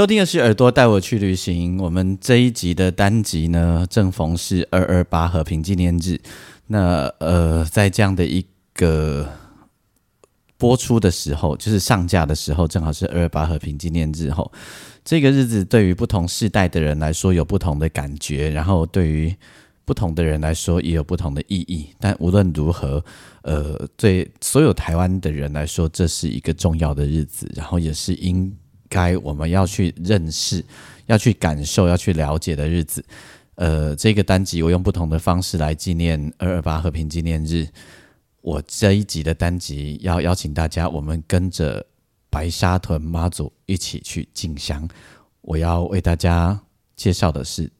收听的是耳朵带我去旅行。我们这一集的单集呢，正逢是二二八和平纪念日。那呃，在这样的一个播出的时候，就是上架的时候，正好是二二八和平纪念日后。这个日子对于不同世代的人来说有不同的感觉，然后对于不同的人来说也有不同的意义。但无论如何，呃，对所有台湾的人来说，这是一个重要的日子，然后也是因。该我们要去认识、要去感受、要去了解的日子。呃，这个单集我用不同的方式来纪念二二八和平纪念日。我这一集的单集要邀请大家，我们跟着白沙屯妈祖一起去进香。我要为大家介绍的是，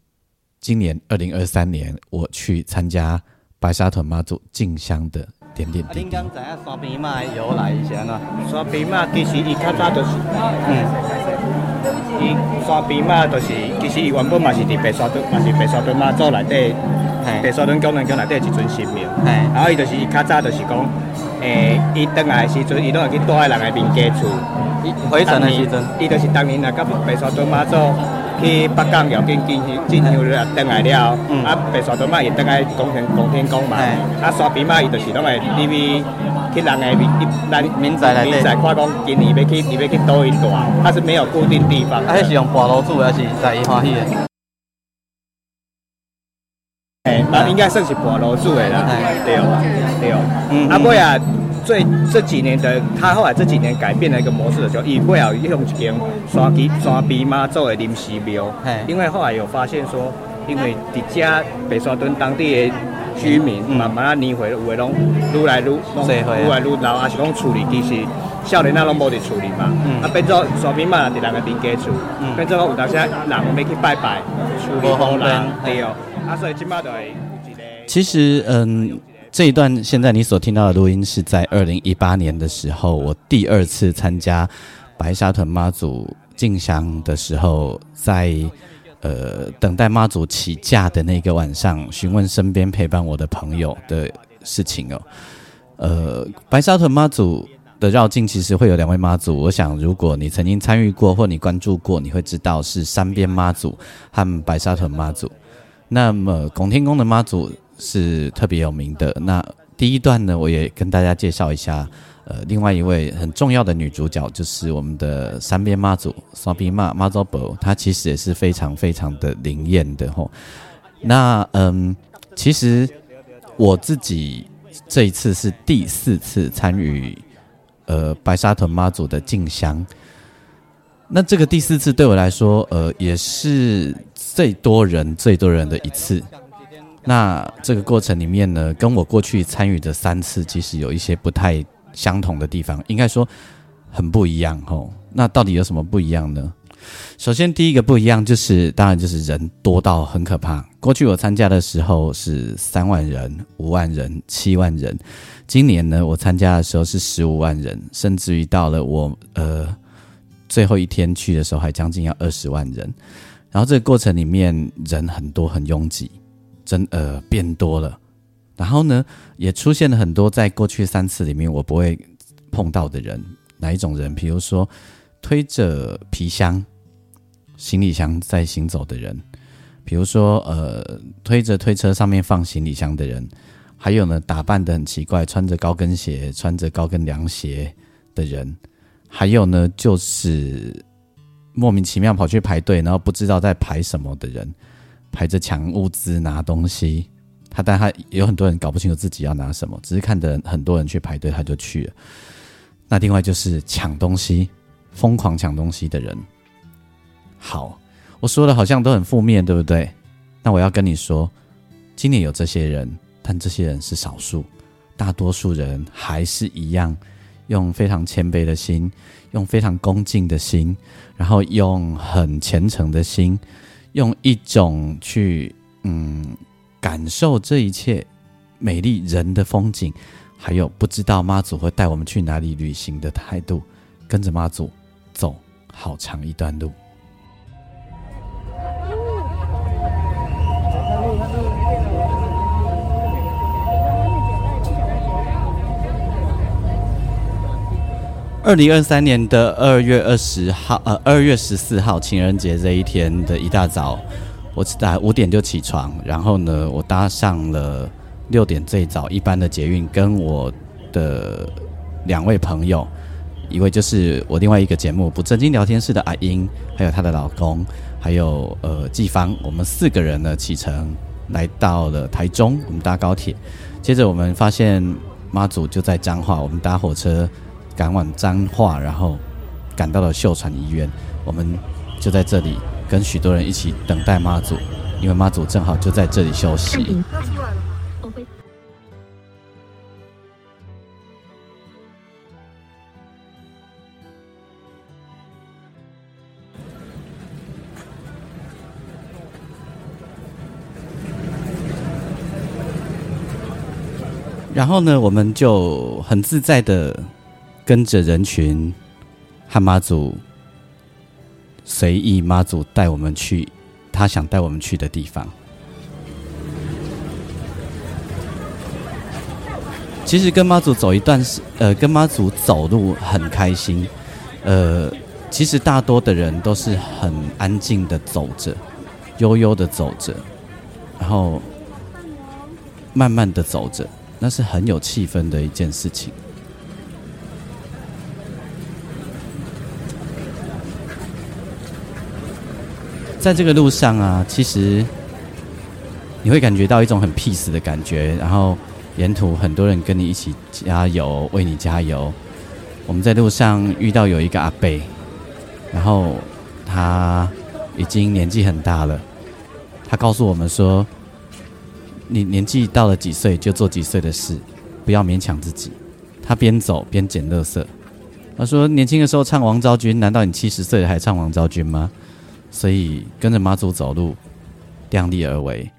今年二零二三年我去参加白沙屯妈祖进香的。点点滴。您刚知影山边马的由来是安怎？山边嘛其实伊较早就是，嗯，伊山边马就是其实伊原本嘛是伫白沙墩，嘛是白沙墩妈祖内底，白沙墩功能宫内底一尊神庙。然后伊就是伊较早就是讲，诶，伊倒来的时阵，伊拢会去住喺人诶民家厝。伊回程的时阵，伊就是当年啊，甲白沙墩妈祖。去北港要紧进去进香了，登来了，啊，白沙墩妈也登来讲天公天宫嘛，啊，沙边嘛伊就是拢会入去去人诶民咱民宅内民宅看讲今年要去要去倒一段，它是没有固定地方。啊，迄是用跋罗煮还是在伊欢喜诶？诶，啊，应该算是跋罗煮诶啦，对对，嗯，啊，尾啊。最这几年的他后来这几年改变了一个模式的时候，伊会要用一间山基山鼻妈做的临时庙，因为后来有发现说，因为伫遮白沙屯当地的居民慢慢啊年岁有诶拢愈来愈愈来愈老，啊是讲处理其实少年仔拢无伫处理嘛，啊变做山鼻妈伫人个邻家厝，变做有当时人要去拜拜处理好人对哦，啊所以即马就会有一个。其实嗯。这一段现在你所听到的录音是在二零一八年的时候，我第二次参加白沙屯妈祖进香的时候，在呃等待妈祖起驾的那个晚上，询问身边陪伴我的朋友的事情哦。呃，白沙屯妈祖的绕境其实会有两位妈祖，我想如果你曾经参与过或你关注过，你会知道是三边妈祖和白沙屯妈祖。那么拱天宫的妈祖。是特别有名的。那第一段呢，我也跟大家介绍一下。呃，另外一位很重要的女主角就是我们的三边妈祖，三边妈妈祖婆，她其实也是非常非常的灵验的吼。那嗯，其实我自己这一次是第四次参与呃白沙屯妈祖的进香。那这个第四次对我来说，呃，也是最多人最多人的一次。那这个过程里面呢，跟我过去参与的三次其实有一些不太相同的地方，应该说很不一样吼。那到底有什么不一样呢？首先第一个不一样就是，当然就是人多到很可怕。过去我参加的时候是三万人、五万人、七万人，今年呢我参加的时候是十五万人，甚至于到了我呃最后一天去的时候还将近要二十万人。然后这个过程里面人很多很拥挤。真呃变多了，然后呢，也出现了很多在过去三次里面我不会碰到的人，哪一种人？比如说推着皮箱、行李箱在行走的人，比如说呃推着推车上面放行李箱的人，还有呢打扮的很奇怪，穿着高跟鞋、穿着高跟凉鞋的人，还有呢就是莫名其妙跑去排队，然后不知道在排什么的人。排着抢物资拿东西，他但他有很多人搞不清楚自己要拿什么，只是看着很多人去排队，他就去了。那另外就是抢东西，疯狂抢东西的人。好，我说的好像都很负面，对不对？那我要跟你说，今年有这些人，但这些人是少数，大多数人还是一样用非常谦卑的心，用非常恭敬的心，然后用很虔诚的心，用一种去嗯感受这一切美丽人的风景，还有不知道妈祖会带我们去哪里旅行的态度，跟着妈祖走好长一段路。二零二三年的二月二十号，呃，二月十四号情人节这一天的一大早，我大概五点就起床，然后呢，我搭上了六点最早一班的捷运，跟我的两位朋友，一位就是我另外一个节目不正经聊天室的阿英，还有她的老公，还有呃季芳，我们四个人呢启程来到了台中，我们搭高铁，接着我们发现妈祖就在彰化，我们搭火车。赶往彰化，然后赶到了秀传医院。我们就在这里跟许多人一起等待妈祖，因为妈祖正好就在这里休息。然后呢，我们就很自在的。跟着人群，和妈祖随意，妈祖带我们去他想带我们去的地方。其实跟妈祖走一段是呃，跟妈祖走路很开心。呃，其实大多的人都是很安静的走着，悠悠的走着，然后慢慢的走着，那是很有气氛的一件事情。在这个路上啊，其实你会感觉到一种很 peace 的感觉，然后沿途很多人跟你一起加油，为你加油。我们在路上遇到有一个阿贝，然后他已经年纪很大了，他告诉我们说：“你年纪到了几岁就做几岁的事，不要勉强自己。”他边走边捡垃圾。他说：“年轻的时候唱王昭君，难道你七十岁还唱王昭君吗？”所以跟着妈祖走路，量力而为。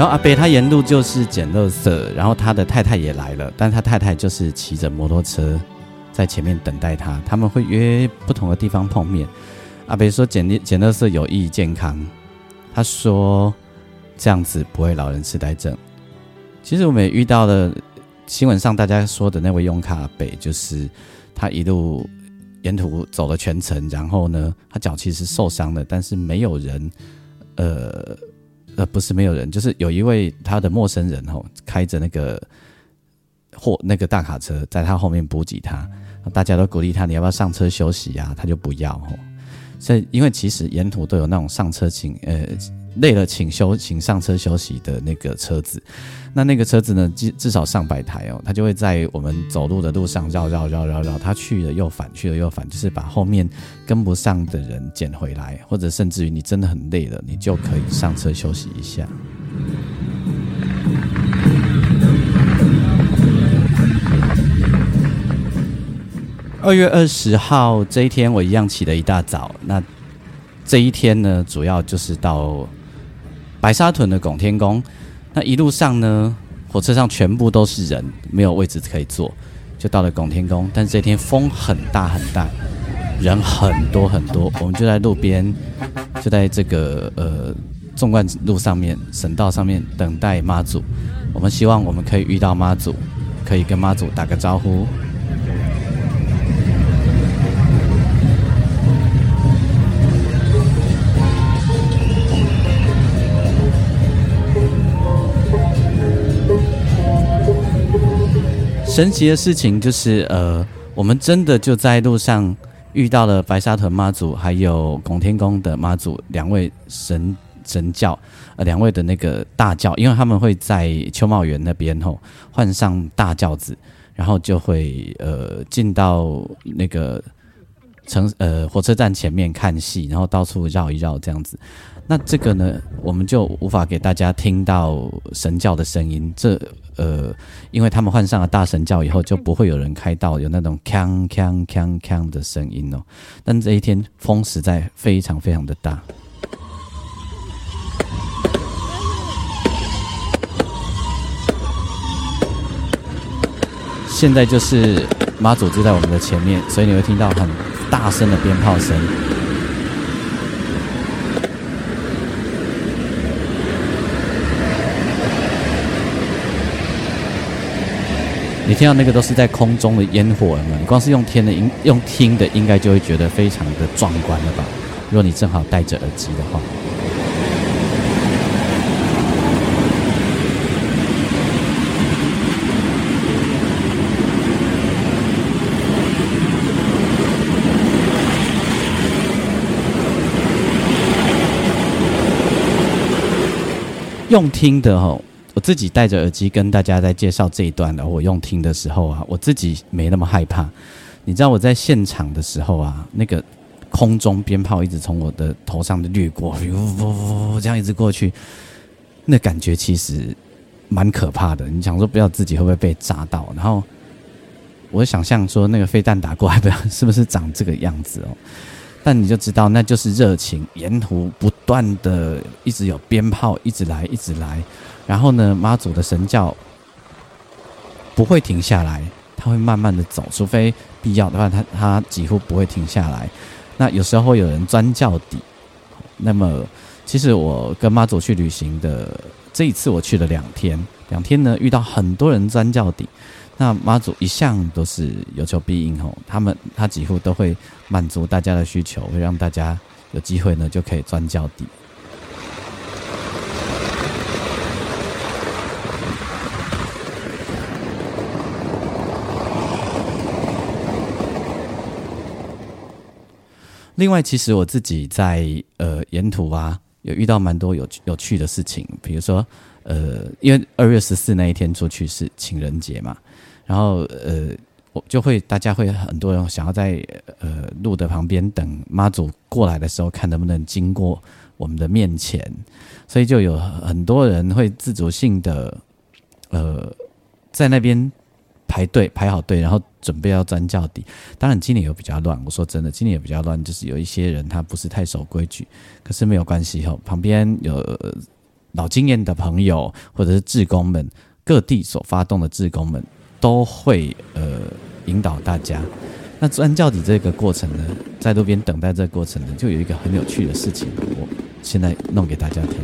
然后阿北他沿路就是捡垃圾，然后他的太太也来了，但他太太就是骑着摩托车在前面等待他。他们会约不同的地方碰面。阿北说捡捡垃圾有益健康，他说这样子不会老人痴呆症。其实我们也遇到了新闻上大家说的那位用卡北，就是他一路沿途走了全程，然后呢，他脚其实受伤了，但是没有人，呃。呃，不是没有人，就是有一位他的陌生人哦，开着那个货那个大卡车，在他后面补给他，大家都鼓励他，你要不要上车休息呀？他就不要哦。所以，因为其实沿途都有那种上车请呃累了请休请上车休息的那个车子，那那个车子呢，至至少上百台哦，它就会在我们走路的路上绕绕绕绕绕，它去了又返，去了又返，就是把后面跟不上的人捡回来，或者甚至于你真的很累了，你就可以上车休息一下。二月二十号这一天，我一样起了一大早。那这一天呢，主要就是到白沙屯的拱天宫。那一路上呢，火车上全部都是人，没有位置可以坐，就到了拱天宫。但这天风很大很大，人很多很多，我们就在路边，就在这个呃纵贯路上面、省道上面等待妈祖。我们希望我们可以遇到妈祖，可以跟妈祖打个招呼。神奇的事情就是，呃，我们真的就在路上遇到了白沙屯妈祖，还有拱天宫的妈祖两位神神教，呃，两位的那个大教，因为他们会在秋茂园那边吼换上大轿子，然后就会呃进到那个城呃火车站前面看戏，然后到处绕一绕这样子。那这个呢，我们就无法给大家听到神教的声音。这呃，因为他们换上了大神教以后，就不会有人开到有那种锵锵锵锵的声音哦。但这一天风实在非常非常的大。现在就是妈祖就在我们的前面，所以你会听到很大声的鞭炮声。你听到那个都是在空中的烟火了吗？你光是用天的音，用听的，应该就会觉得非常的壮观了吧？如果你正好戴着耳机的话，用听的吼。我自己戴着耳机跟大家在介绍这一段的，我用听的时候啊，我自己没那么害怕。你知道我在现场的时候啊，那个空中鞭炮一直从我的头上掠过，呜呜呜，这样一直过去，那感觉其实蛮可怕的。你想说不要自己会不会被炸到？然后我想象说那个飞弹打过来，不知道是不是长这个样子哦。但你就知道那就是热情，沿途不断的一直有鞭炮一直来，一直来。然后呢，妈祖的神教不会停下来，他会慢慢的走，除非必要的话，他他几乎不会停下来。那有时候会有人钻教底。那么，其实我跟妈祖去旅行的这一次，我去了两天，两天呢遇到很多人钻教底。那妈祖一向都是有求必应吼，他们他几乎都会满足大家的需求，会让大家有机会呢就可以钻教底。另外，其实我自己在呃沿途啊，有遇到蛮多有有趣的事情。比如说，呃，因为二月十四那一天出去是情人节嘛，然后呃，我就会大家会很多人想要在呃路的旁边等妈祖过来的时候，看能不能经过我们的面前，所以就有很多人会自主性的呃在那边。排队排好队，然后准备要钻轿底。当然今年有比较乱，我说真的，今年也比较乱，就是有一些人他不是太守规矩。可是没有关系哦，旁边有老经验的朋友或者是志工们，各地所发动的志工们都会呃引导大家。那钻轿底这个过程呢，在路边等待这个过程呢，就有一个很有趣的事情，我现在弄给大家听。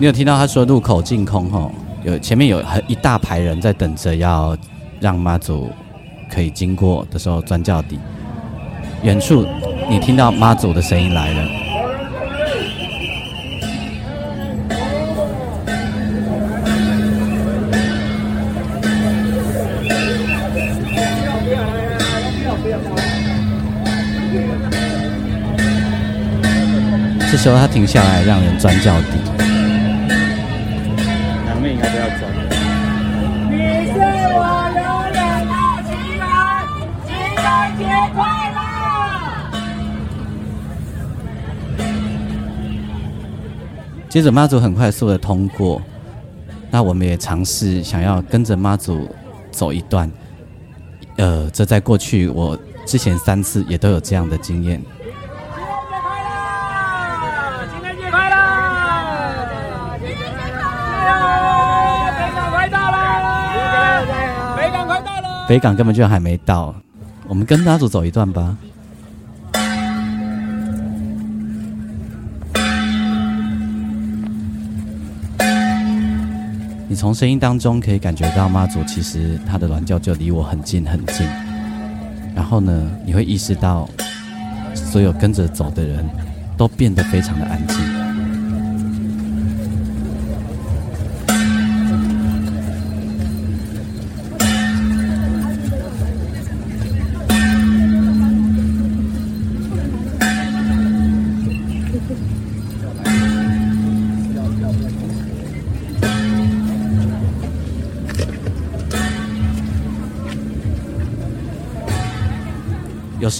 你有听到他说入口净空吼，有前面有很一大排人在等着要让妈祖可以经过的时候钻轿底。远处你听到妈祖的声音来了。这时候他停下来让人钻轿底。接着妈祖很快速的通过，那我们也尝试想要跟着妈祖走一段，呃，这在过去我之前三次也都有这样的经验。情人节快乐！情人节快乐！北港快到了！北港快到了！北港根本就还没到，我们跟妈祖走一段吧。你从声音当中可以感觉到妈祖其实他的鸾轿就离我很近很近，然后呢，你会意识到所有跟着走的人都变得非常的安静。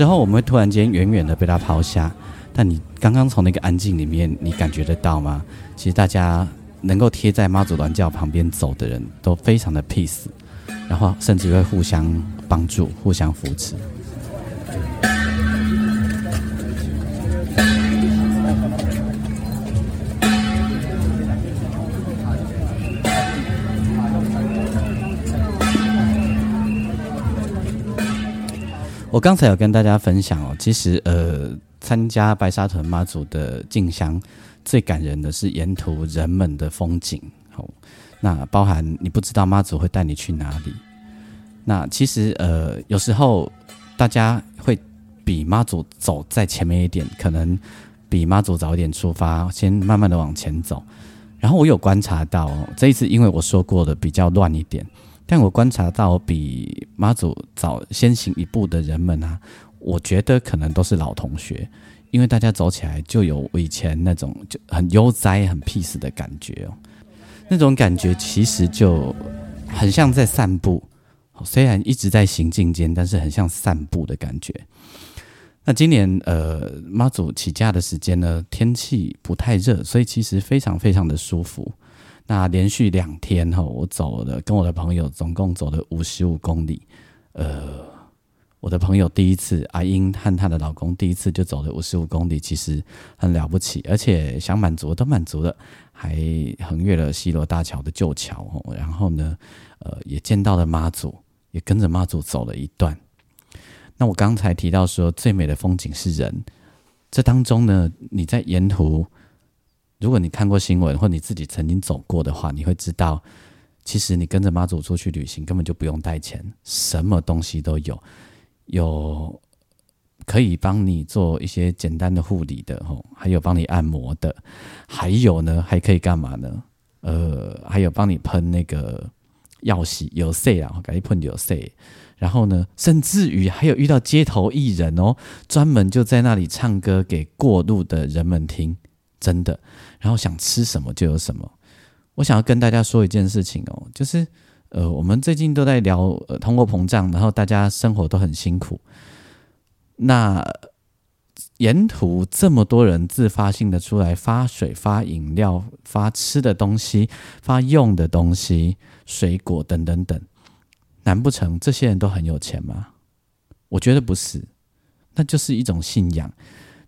之后我们会突然间远远的被他抛下，但你刚刚从那个安静里面，你感觉得到吗？其实大家能够贴在妈祖銮轿旁边走的人都非常的 peace，然后甚至会互相帮助、互相扶持。我刚才有跟大家分享哦，其实呃，参加白沙屯妈祖的进香，最感人的是沿途人们的风景。好，那包含你不知道妈祖会带你去哪里。那其实呃，有时候大家会比妈祖走在前面一点，可能比妈祖早一点出发，先慢慢的往前走。然后我有观察到，这一次因为我说过的比较乱一点。但我观察到比妈祖早先行一步的人们啊，我觉得可能都是老同学，因为大家走起来就有以前那种就很悠哉、很 peace 的感觉哦。那种感觉其实就很像在散步，虽然一直在行进间，但是很像散步的感觉。那今年呃妈祖起驾的时间呢，天气不太热，所以其实非常非常的舒服。那连续两天哈，我走了，跟我的朋友总共走了五十五公里。呃，我的朋友第一次，阿英和她的老公第一次就走了五十五公里，其实很了不起，而且想满足都满足了，还横越了西罗大桥的旧桥哦。然后呢，呃，也见到了妈祖，也跟着妈祖走了一段。那我刚才提到说，最美的风景是人，这当中呢，你在沿途。如果你看过新闻，或你自己曾经走过的话，你会知道，其实你跟着妈祖出去旅行，根本就不用带钱，什么东西都有，有可以帮你做一些简单的护理的吼，还有帮你按摩的，还有呢，还可以干嘛呢？呃，还有帮你喷那个药洗有 C 啊，赶紧喷有 C，然后呢，甚至于还有遇到街头艺人哦，专门就在那里唱歌给过路的人们听。真的，然后想吃什么就有什么。我想要跟大家说一件事情哦，就是呃，我们最近都在聊呃通货膨胀，然后大家生活都很辛苦。那沿途这么多人自发性的出来发水、发饮料、发吃的东西、发用的东西、水果等等等，难不成这些人都很有钱吗？我觉得不是，那就是一种信仰，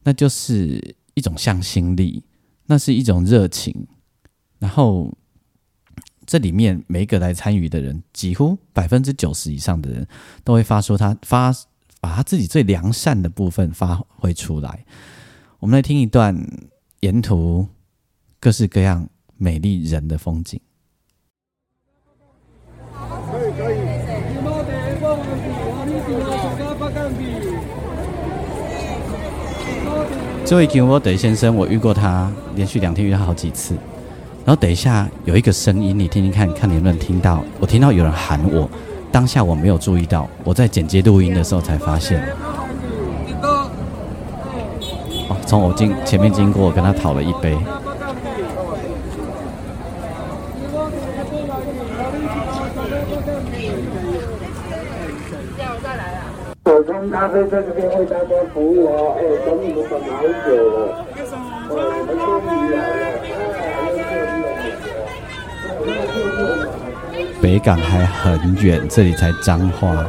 那就是。一种向心力，那是一种热情。然后，这里面每一个来参与的人，几乎百分之九十以上的人，都会发出他发把他自己最良善的部分发挥出来。我们来听一段沿途各式各样美丽人的风景。可以可以。这位吉沃德先生，我遇过他，连续两天遇他好几次。然后等一下有一个声音，你听听看看你能不能听到。我听到有人喊我，当下我没有注意到，我在剪接录音的时候才发现。哦，从我经前面经过，跟他讨了一杯。在这边为大家服务哦，哎，等你们等好久了，哎，终于来了。北港还很远，这里才彰化。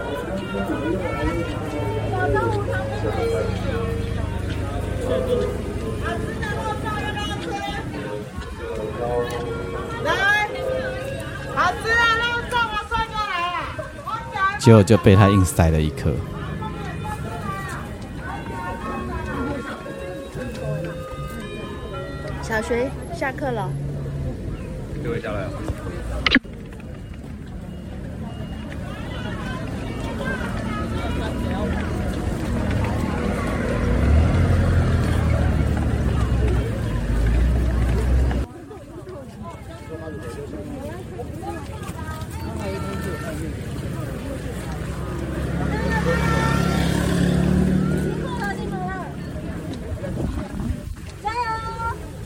结果就被他硬塞了一颗。下课了。各位下来了。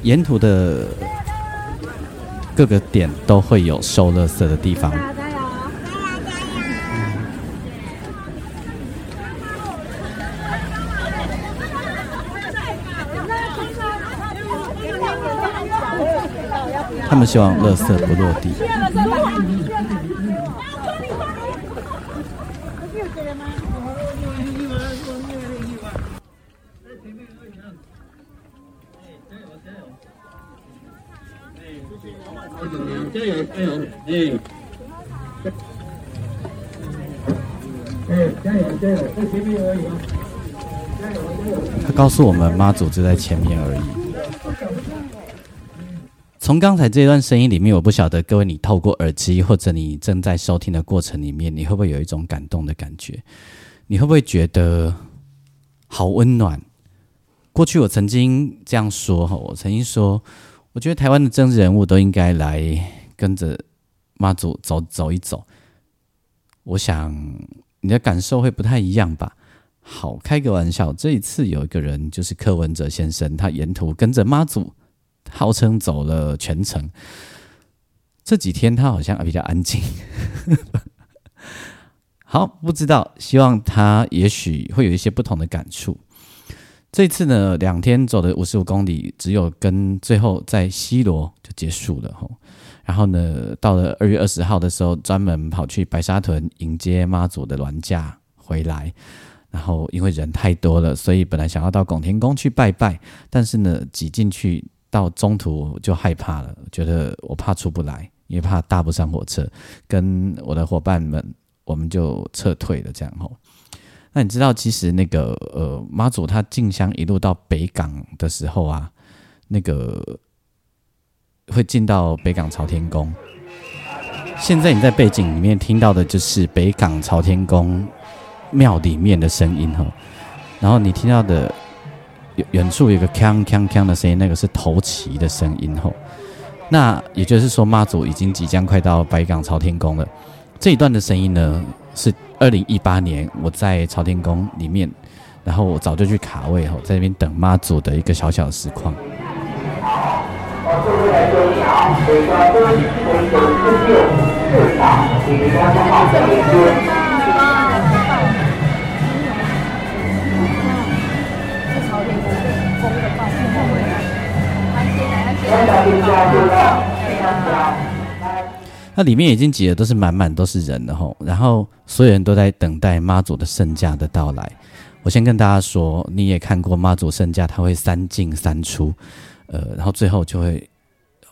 沿途的各个点都会有收垃圾的地方。加油！加油！他们希望垃圾不落地。他告诉我们，妈祖就在前面而已。从刚才这段声音里面，我不晓得各位你透过耳机或者你正在收听的过程里面，你会不会有一种感动的感觉？你会不会觉得好温暖？过去我曾经这样说哈，我曾经说，我觉得台湾的政治人物都应该来。跟着妈祖走走一走，我想你的感受会不太一样吧。好，开个玩笑，这一次有一个人就是柯文哲先生，他沿途跟着妈祖，号称走了全程。这几天他好像比较安静。好，不知道，希望他也许会有一些不同的感触。这次呢，两天走的五十五公里，只有跟最后在西罗就结束了吼。然后呢，到了二月二十号的时候，专门跑去白沙屯迎接妈祖的銮驾回来。然后因为人太多了，所以本来想要到拱天宫去拜拜，但是呢，挤进去到中途就害怕了，觉得我怕出不来，也怕搭不上火车，跟我的伙伴们，我们就撤退了。这样吼，那你知道，其实那个呃妈祖他进香一路到北港的时候啊，那个。会进到北港朝天宫。现在你在背景里面听到的就是北港朝天宫庙里面的声音哈，然后你听到的远远处有个锵锵锵的声音，那个是头旗的声音吼。那也就是说，妈祖已经即将快到北港朝天宫了。这一段的声音呢，是二零一八年我在朝天宫里面，然后我早就去卡位吼，在那边等妈祖的一个小小实况。那里面已经挤的都是满满都是人了吼，然后所有人都在等待妈祖的圣驾的到来。我先跟大家说，你也看过妈祖圣驾，他会三进三出。呃，然后最后就会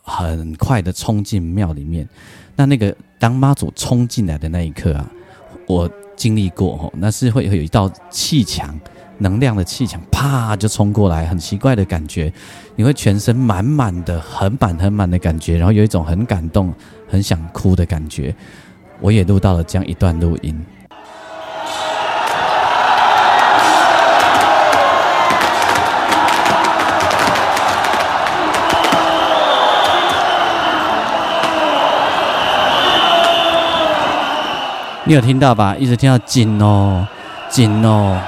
很快的冲进庙里面。那那个当妈祖冲进来的那一刻啊，我经历过哦，那是会有一道气墙，能量的气墙，啪就冲过来，很奇怪的感觉，你会全身满满的很满很满的感觉，然后有一种很感动、很想哭的感觉。我也录到了这样一段录音。你有听到吧？一直听到紧哦，紧哦，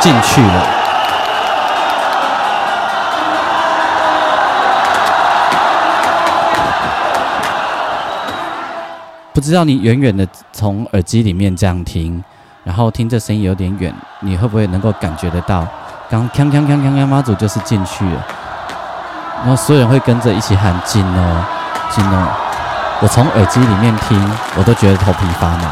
进去了。不知道你远远的从耳机里面这样听，然后听这声音有点远，你会不会能够感觉得到？刚锵锵锵锵锵，妈祖就是进去了，然后所有人会跟着一起喊“进哦，进哦”。我从耳机里面听，我都觉得头皮发麻。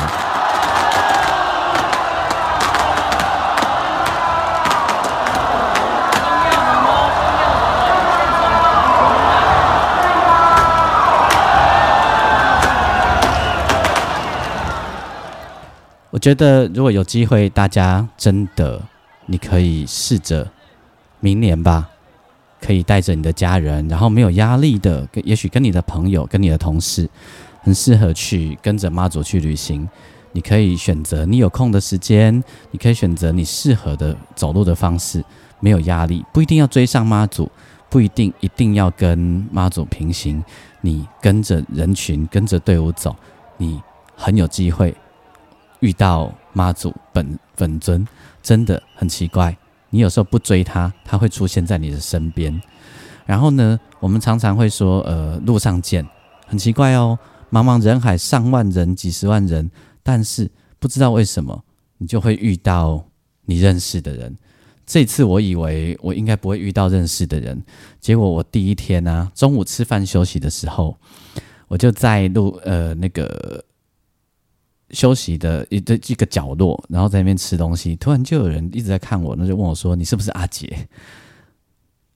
我觉得如果有机会，大家真的。你可以试着明年吧，可以带着你的家人，然后没有压力的，跟也许跟你的朋友、跟你的同事，很适合去跟着妈祖去旅行。你可以选择你有空的时间，你可以选择你适合的走路的方式，没有压力，不一定要追上妈祖，不一定一定要跟妈祖平行。你跟着人群，跟着队伍走，你很有机会遇到妈祖本本尊。真的很奇怪，你有时候不追他，他会出现在你的身边。然后呢，我们常常会说，呃，路上见，很奇怪哦，茫茫人海，上万人、几十万人，但是不知道为什么，你就会遇到你认识的人。这次我以为我应该不会遇到认识的人，结果我第一天呢，中午吃饭休息的时候，我就在路呃那个休息的一的一个角落，然后在那边吃东西，突然就有人一直在看我，那就问我说：“你是不是阿杰？”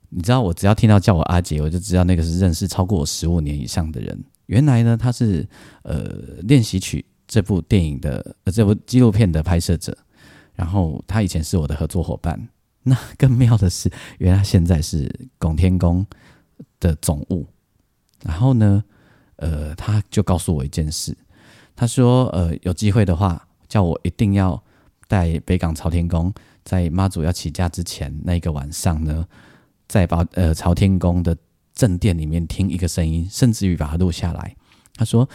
你知道，我只要听到叫我阿杰，我就知道那个是认识超过我十五年以上的人。原来呢，他是呃练习曲这部电影的呃这部纪录片的拍摄者，然后他以前是我的合作伙伴。那更妙的是，原来现在是拱天宫的总务。然后呢，呃，他就告诉我一件事，他说，呃，有机会的话，叫我一定要带北港朝天宫，在妈祖要起驾之前那个晚上呢，在把呃朝天宫的正殿里面听一个声音，甚至于把它录下来。他说，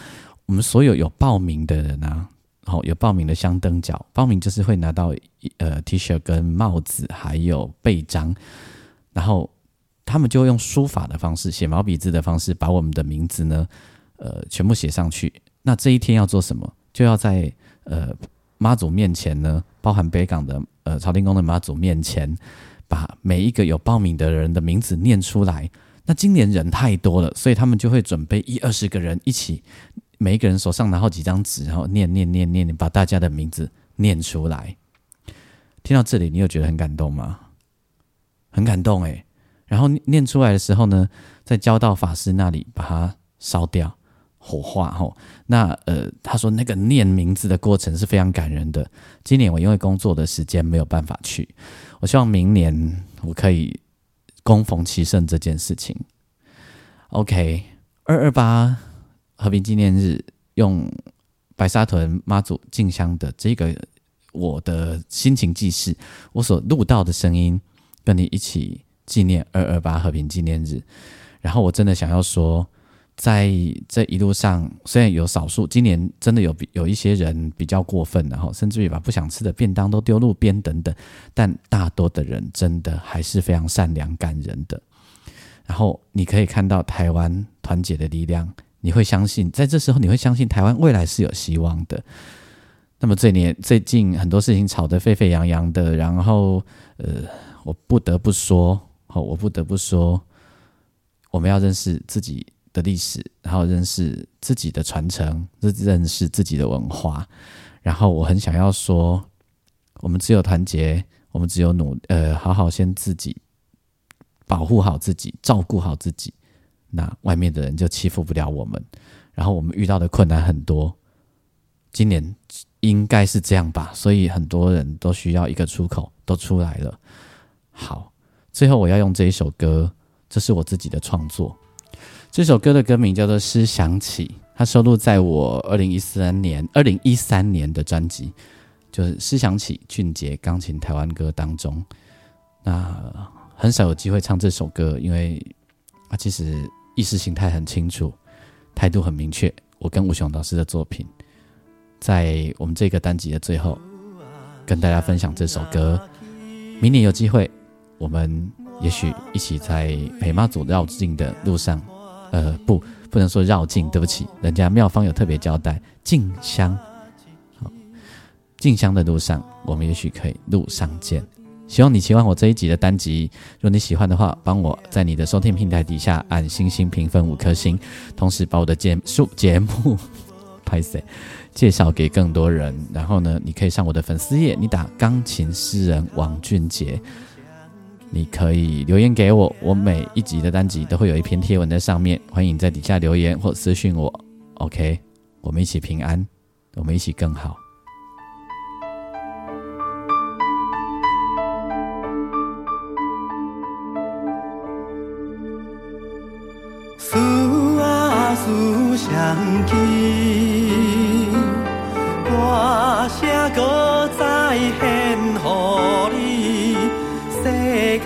我们所有有报名的人啊。好，有报名的香灯脚，报名就是会拿到呃 T 恤跟帽子，还有背章，然后他们就用书法的方式，写毛笔字的方式，把我们的名字呢，呃，全部写上去。那这一天要做什么？就要在呃妈祖面前呢，包含北港的呃朝天宫的妈祖面前，把每一个有报名的人的名字念出来。那今年人太多了，所以他们就会准备一二十个人一起。每一个人手上拿好几张纸，然后念念念念，把大家的名字念出来。听到这里，你有觉得很感动吗？很感动诶。然后念出来的时候呢，再交到法师那里，把它烧掉，火化。吼，那呃，他说那个念名字的过程是非常感人的。今年我因为工作的时间没有办法去，我希望明年我可以供逢其盛这件事情。OK，二二八。和平纪念日用白沙屯妈祖进香的这个我的心情记事，我所录到的声音，跟你一起纪念二二八和平纪念日。然后我真的想要说，在这一路上，虽然有少数今年真的有有一些人比较过分，然后甚至于把不想吃的便当都丢路边等等，但大多的人真的还是非常善良感人的。然后你可以看到台湾团结的力量。你会相信，在这时候你会相信台湾未来是有希望的。那么这年最近很多事情吵得沸沸扬扬的，然后呃，我不得不说，哦，我不得不说，我们要认识自己的历史，然后认识自己的传承，认识自己的文化。然后我很想要说，我们只有团结，我们只有努呃，好好先自己保护好自己，照顾好自己。那外面的人就欺负不了我们，然后我们遇到的困难很多，今年应该是这样吧，所以很多人都需要一个出口，都出来了。好，最后我要用这一首歌，这是我自己的创作，这首歌的歌名叫做《诗想起》，它收录在我二零一三年二零一三年的专辑，就是《诗想起》俊杰钢琴台湾歌当中。那很少有机会唱这首歌，因为啊，其实。意识形态很清楚，态度很明确。我跟吴雄老师的作品，在我们这个单集的最后，跟大家分享这首歌。明年有机会，我们也许一起在陪妈祖绕境的路上，呃，不，不能说绕境，对不起，人家妙方有特别交代，进香，好，进香的路上，我们也许可以路上见。希望你喜欢我这一集的单集。如果你喜欢的话，帮我在你的收听平台底下按星星评分五颗星，同时把我的节数节目拍摄介绍给更多人。然后呢，你可以上我的粉丝页，你打钢琴诗人王俊杰，你可以留言给我。我每一集的单集都会有一篇贴文在上面，欢迎在底下留言或私讯我。OK，我们一起平安，我们一起更好。相见，歌声搁再献予你。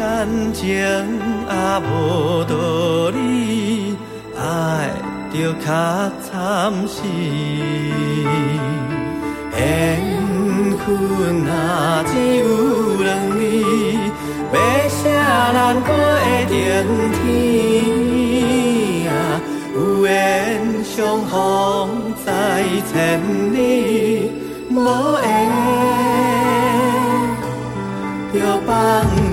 感情也无道理，爱着较惨死。缘分啊，只有两字，要写难过的天天啊，有缘。相逢在千里，无缘。放。